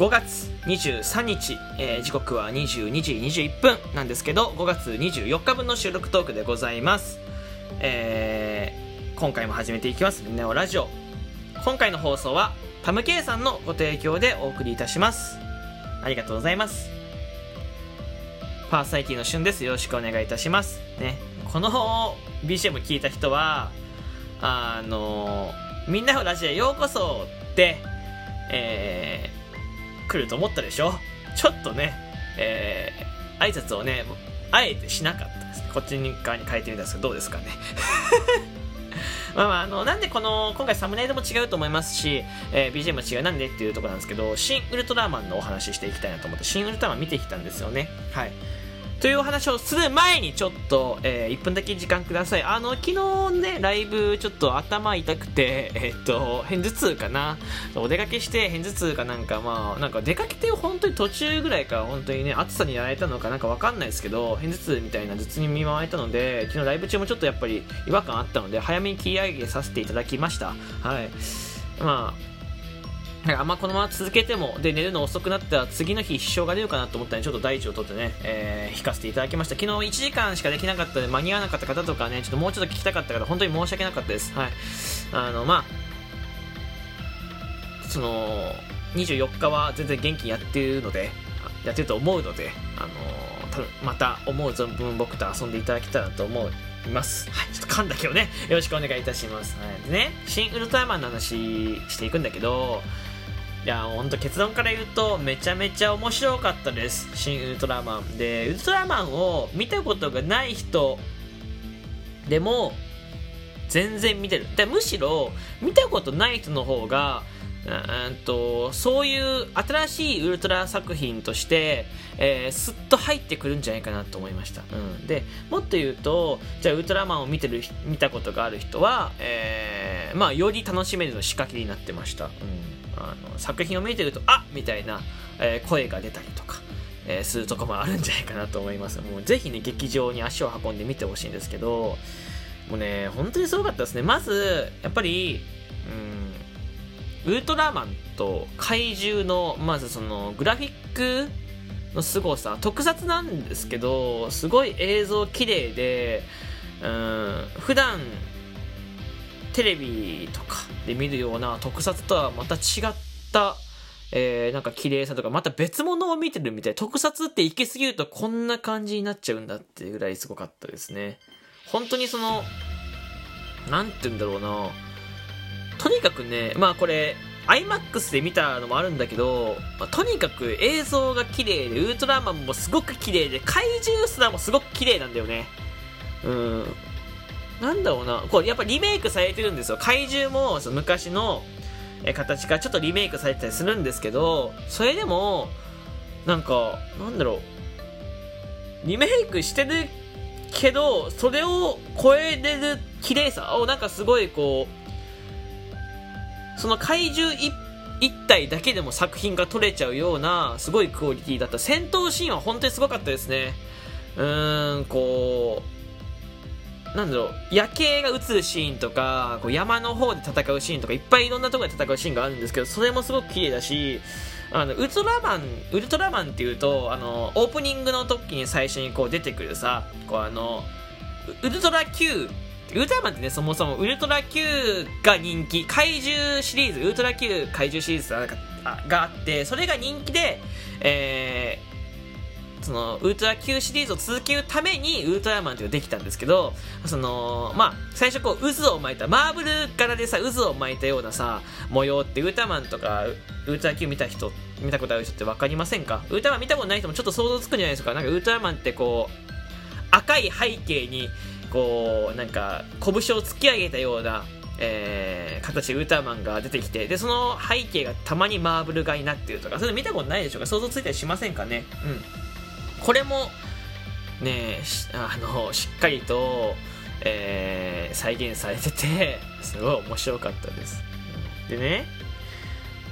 5月23日、えー時刻は22時21分なんですけど5月24日分の収録トークでございます、えー今回も始めていきます「ネオラジオ」今回の放送はタムケイさんのご提供でお送りいたします。ありがとうございます。パーサイティの旬です。よろしくお願いいたします。ね。この BGM 聞いた人はあのみんなのラジオへようこそってえー、来ると思ったでしょ？ちょっとね、えー、挨拶をね、あえてしなかったですね。こっち側に変えてみたんですけど、どうですかね？まあまあ、あの、なんでこの、今回サムネイルも違うと思いますし、えー BGM も違う、なんでっていうところなんですけど、新ウルトラマンのお話ししていきたいなと思って、新ウルトラマン見てきたんですよね。はい。という話をする前にちょっと、えー1分だけ時間ください。あの、昨日ね、ライブちょっと頭痛くて、えーっと、偏頭痛かな。お出かけして偏頭痛かなんか、まあ、なんか出かけて本当に途中ぐらいから本当にね、暑さにやられたのかなんかわかんないですけど、偏頭痛みたいな頭痛に見舞われたので、昨日ライブ中もちょっとやっぱり違和感あったので、早めに切り上げさせていただきました。はい。まあ、なんかあんまこのまま続けても、で、寝るの遅くなったら次の日支障が出るかなと思ったので、ちょっと第一を取ってね、えー、弾かせていただきました。昨日1時間しかできなかったので、間に合わなかった方とかね、ちょっともうちょっと聞きたかった方、本当に申し訳なかったです。はい。あの、まあ、その、24日は全然元気にやってるので、やってると思うので、あの多分また思う存分僕と遊んでいただけたらと思います。はい、ちょっと噛んだけどね、よろしくお願いいたします。はい、でね、新ウルトラマンの話していくんだけど、いや、ほんと結論から言うと、めちゃめちゃ面白かったです。新ウルトラマン。で、ウルトラマンを見たことがない人でも、全然見てる。で、むしろ、見たことない人の方が、うんとそういう新しいウルトラ作品として、えースッと入ってくるんじゃないかなと思いました、うん、でもっと言うとじゃあウルトラマンを見てる見たことがある人は、えーまあ、より楽しめるの仕掛けになってました、うん、あの作品を見てるとあみたいな、えー声が出たりとか、えーするとこもあるんじゃないかなと思います。もうぜひね劇場に足を運んで見てほしいんですけどもうね本当にすごかったですね。まずやっぱりうんウルトラマンと怪獣のまずそのグラフィックの凄さ特撮なんですけどすごい映像綺麗でうん普段テレビとかで見るような特撮とはまた違ったえー、なんか綺麗さとかまた別物を見てるみたい特撮って行き過ぎるとこんな感じになっちゃうんだっていうぐらいすごかったですね本当にそのなんて言うんだろうなとにかくね、まあこれ、IMAX で見たのもあるんだけど、まあとにかく映像が綺麗で、ウルトラマンもすごく綺麗で、怪獣すらもすごく綺麗なんだよね。うん。なんだろうな、こう、やっぱリメイクされてるんですよ。怪獣もその昔のえ形かちょっとリメイクされてたりするんですけど、それでも、なんか、なんだろう、リメイクしてるけど、それを超えれる綺麗さをなんかすごいこう、その怪獣一一体だけでも作品が撮れちゃうようなすごいクオリティだった。戦闘シーンは本当にすごかったですね。うーんこうなんだろう夜景が映るシーンとかこう山の方で戦うシーンとかいっぱいいろんなところで戦うシーンがあるんですけどそれもすごく綺麗だしあのウルトラマンウルトラマンっていうとあのオープニングの時に最初にこう出てくるさこうあのウルトラ Q ウルトラマンってね、そもそもウルトラ Q が人気、怪獣シリーズ、ウルトラ Q 怪獣シリーズがあがあって、それが人気で、えー、その、ウルトラ Q シリーズを続けるために、ウルトラマンっていうのができたんですけど、その、まあ、最初こう、渦を巻いた、マーブル柄でさ、渦を巻いたようなさ、模様って、ウルトラマンとか、ウルトラ Q 見た人、見たことある人って分かりませんか？ウルトラマン見たことない人もちょっと想像つくんじゃないですか？なんかウルトラマンってこう、赤い背景にこうなんか拳を突き上げたような、えー形でウルトラマンが出てきてでその背景がたまにマーブル画になってるとかそういうの見たことないでしょうか？想像ついたりしませんかね？うん。これもねし あのしっかりと、えー再現されてて すごい面白かったです。でね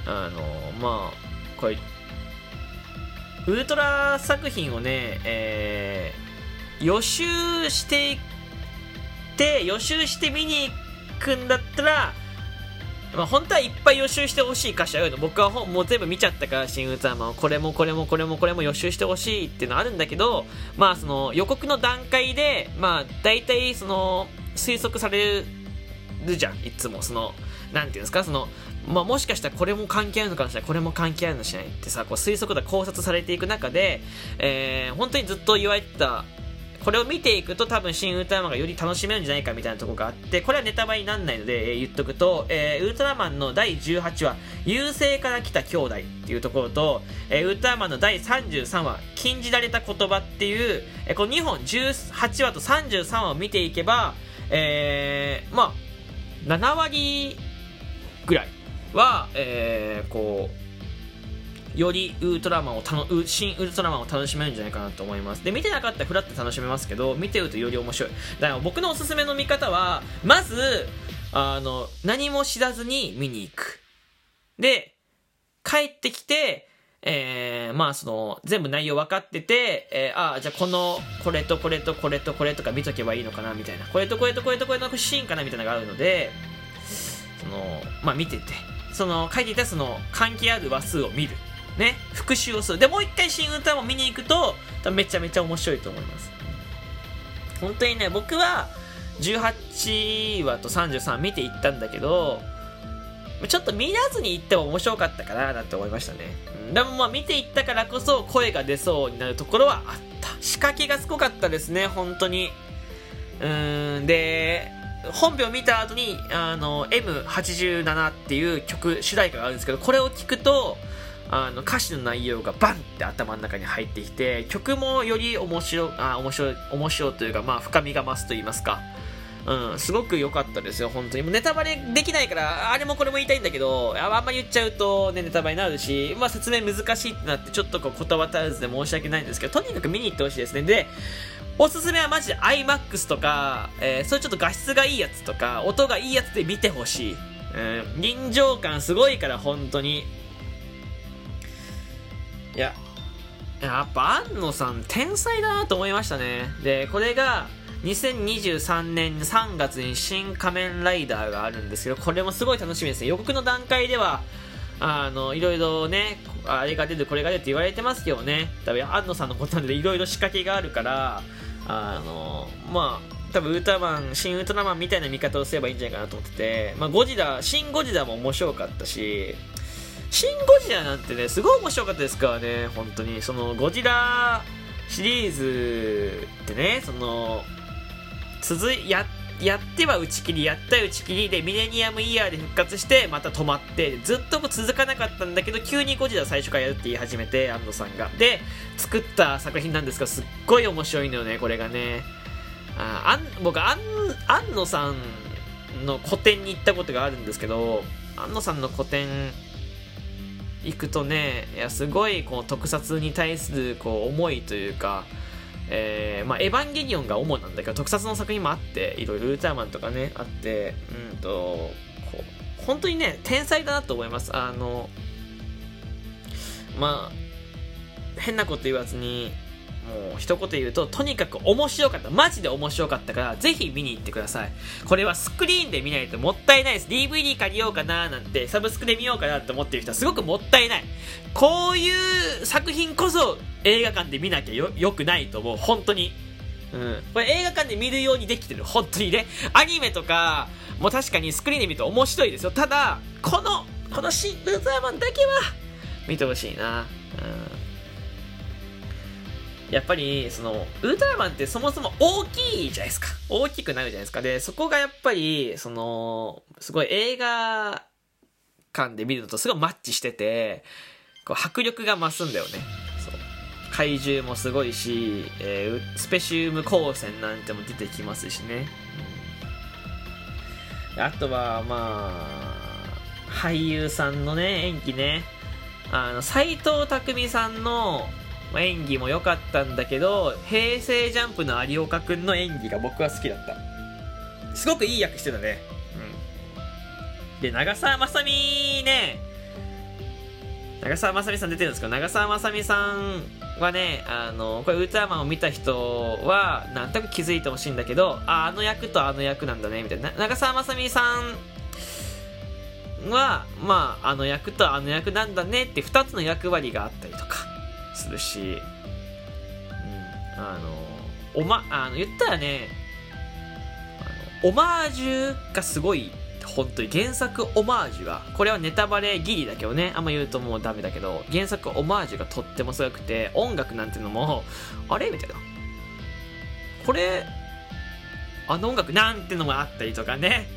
あのまあこれウルトラ作品をね、えー予習していって予習して見に行くんだったらまあ、本当はいっぱい予習してほしい歌詞あるの僕はもう全部見ちゃったから新ウルトラマンをこれもこれもこれもこれも予習してほしいっていうのはあるんだけどまあその予告の段階でまあ大体その推測されるじゃんいつも。そのなんていうんですか？そのまあ、もしかしたらこれも関係あるのかもしれない。これも関係あるのかもしれないってさこう推測で考察されていく中で、えー、本当にずっと言われてたこれを見ていくと多分新ウルトラマンがより楽しめるんじゃないかみたいなとこがあって、これはネタバレにならないので、えー、言っとくと、えー、ウルトラマンの第18話、優勢から来た兄弟っていうところと、えー、ウルトラマンの第33話、禁じられた言葉っていう、えー、この2本18話と33話を見ていけば、えー、まあ、7割ぐらいは、えー、こう、よりウルトラマンをたの新ウルトラマンを楽しめるんじゃないかなと思います。で見てなかったらフラッと楽しめますけど見てるとより面白い。だから僕のおすすめの見方はまずあの何も知らずに見に行く。で帰ってきてえー、まあその全部内容分かってて、えー、ああじゃあこのこれとこれとこれとこれとか見とけばいいのかなみたいな。これとこれとこれとこれのシーンかなみたいなのがあるのでそのまあ見てて。その書いていたその関係ある話数を見る。ね、復習をする。で、もう一回新ウルトラマン見に行くと、めちゃめちゃ面白いと思います。本当にね、僕は18話と33見ていったんだけど、ちょっと見らずに行っても面白かったかななんて思いましたね。でもまあ見ていったからこそ声が出そうになるところはあった。仕掛けがすごかったですね、本当に。うーん、で、本編を見た後に、あの、M87 っていう曲、主題歌があるんですけど、これを聞くと、あの歌詞の内容がバンって頭の中に入ってきて曲もより面白あ面白面白というかまあ深みが増すと言いますかうん、すごく良かったですよ、本当にもう。ネタバレできないから、あれもこれも言いたいんだけど、あんま言っちゃうと、ね、ネタバレになるし、まあ、説明難しいってなって、ちょっとこう言葉足らずで申し訳ないんですけど、とにかく見に行ってほしいですね。で、おすすめはマジで iMAX とか、えー、そういうちょっと画質がいいやつとか、音がいいやつで見てほしい。うん、臨場感すごいから、本当に。いや、やっぱ安野さん天才だなと思いましたね。で、これが2023年3月に新仮面ライダーがあるんですけど、これもすごい楽しみですね。予告の段階では、あの、いろいろね、あれが出る、これが出るって言われてますけどね、多分安野さんのことなんでいろいろ仕掛けがあるから、あの、まあ、多分ウルトラマン、新ウルトラマンみたいな見方をすればいいんじゃないかなと思ってて、まあ、ゴジラ、新ゴジラも面白かったし、シン・ゴジラなんてね、すごい面白かったですからね、本当に。その、ゴジラシリーズってね、その、続い、や、やっては打ち切り、やった打ち切りで、ミレニアムイヤーで復活して、また止まって、ずっとも続かなかったんだけど、急にゴジラ最初からやるって言い始めて、安野さんが。で、作った作品なんですが、すっごい面白いのよね、これがね。ああん僕、安野さんの個展に行ったことがあるんですけど、安野さんの個展、行くとねいやすごいこの特撮に対するこう思いというか、えーまあ、エヴァンゲリオンが主なんだけど特撮の作品もあっていろいろウルトラマンとかねあってうんとこう本当にね天才だなと思います。あのまあ変なこと言わずにもう一言言うと、とにかく面白かった。マジで面白かったから、ぜひ見に行ってください。これはスクリーンで見ないともったいないです。DVD 借りようかななんて、サブスクで見ようかなって思ってる人はすごくもったいない。こういう作品こそ映画館で見なきゃよ、よくないと思う。本当に。うん。これ映画館で見るようにできてる。本当にね。アニメとか、も確かにスクリーンで見ると面白いですよ。ただ、この、このシン・ルーザーマンだけは、見てほしいな。うん。やっぱり、その、ウルトラマンってそもそも大きいじゃないですか。大きくなるじゃないですか。で、そこがやっぱり、その、すごい映画館で見るのとすごいマッチしてて、こう迫力が増すんだよね。そう。怪獣もすごいし、えー、スペシウム光線なんても出てきますしね。あとは、まあ、俳優さんのね、演技ね。あの、斎藤工さんの、演技も良かったんだけど、平成ジャンプの有岡くんの演技が僕は好きだった。すごくいい役してたね。うん。で、長澤まさみね、長澤まさみさん出てるんですけど、長澤まさみさんはね、あの、これウルトラマンを見た人は、なんとなく気づいてほしいんだけど、あ、あの役とあの役なんだね、みたいな。長澤まさみさんはまああの役とあの役なんだねって2つの役割があったりとかするし、うん、あのおまあの言ったらねあのオマージュがすごい本当に原作オマージュがこれはネタバレギリだけどねあんま言うともうダメだけど原作オマージュがとってもすごくて音楽なんていうのもあれ？みたいな。これあの音楽なんてのもあったりとかね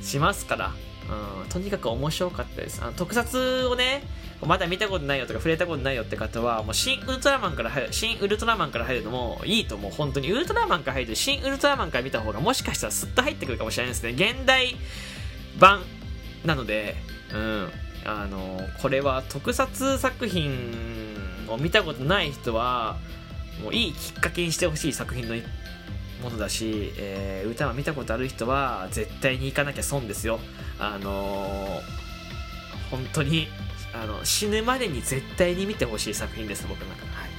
しますから。うん、とにかく面白かったです。あの特撮をね、まだ見たことないよとか触れたことないよって方は、もう新ウルトラマンから入る、新ウルトラマンから入るのもいいと思う。本当に。ウルトラマンから入る新ウルトラマンから見た方がもしかしたらスッと入ってくるかもしれないですね。現代版なので、うん。あの、これは特撮作品を見たことない人は、もういいきっかけにしてほしい作品のものだし、えー、歌は見たことある人は絶対に行かなきゃ損ですよ。あのー、本当にあの死ぬまでに絶対に見てほしい作品です、僕の中で。はい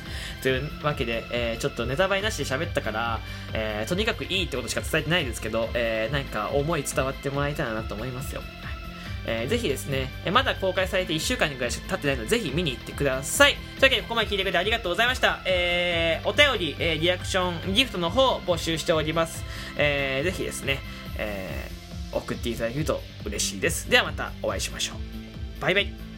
というわけで、えー、ちょっとネタバレなしで喋ったから、えー、とにかくいいってことしか伝えてないですけど、えー、なんか思い伝わってもらいたいなと思いますよ。えー、ぜひですね、えまだ公開されて1週間ぐらいしか経ってないので、ぜひ見に行ってください。というわけで、ここまで聞いてくれてありがとうございました。えー、お便り、えー、リアクション、ギフトの方募集しております。えー、ぜひですね、えー、送っていただけると嬉しいです。ではまたお会いしましょう。バイバイ。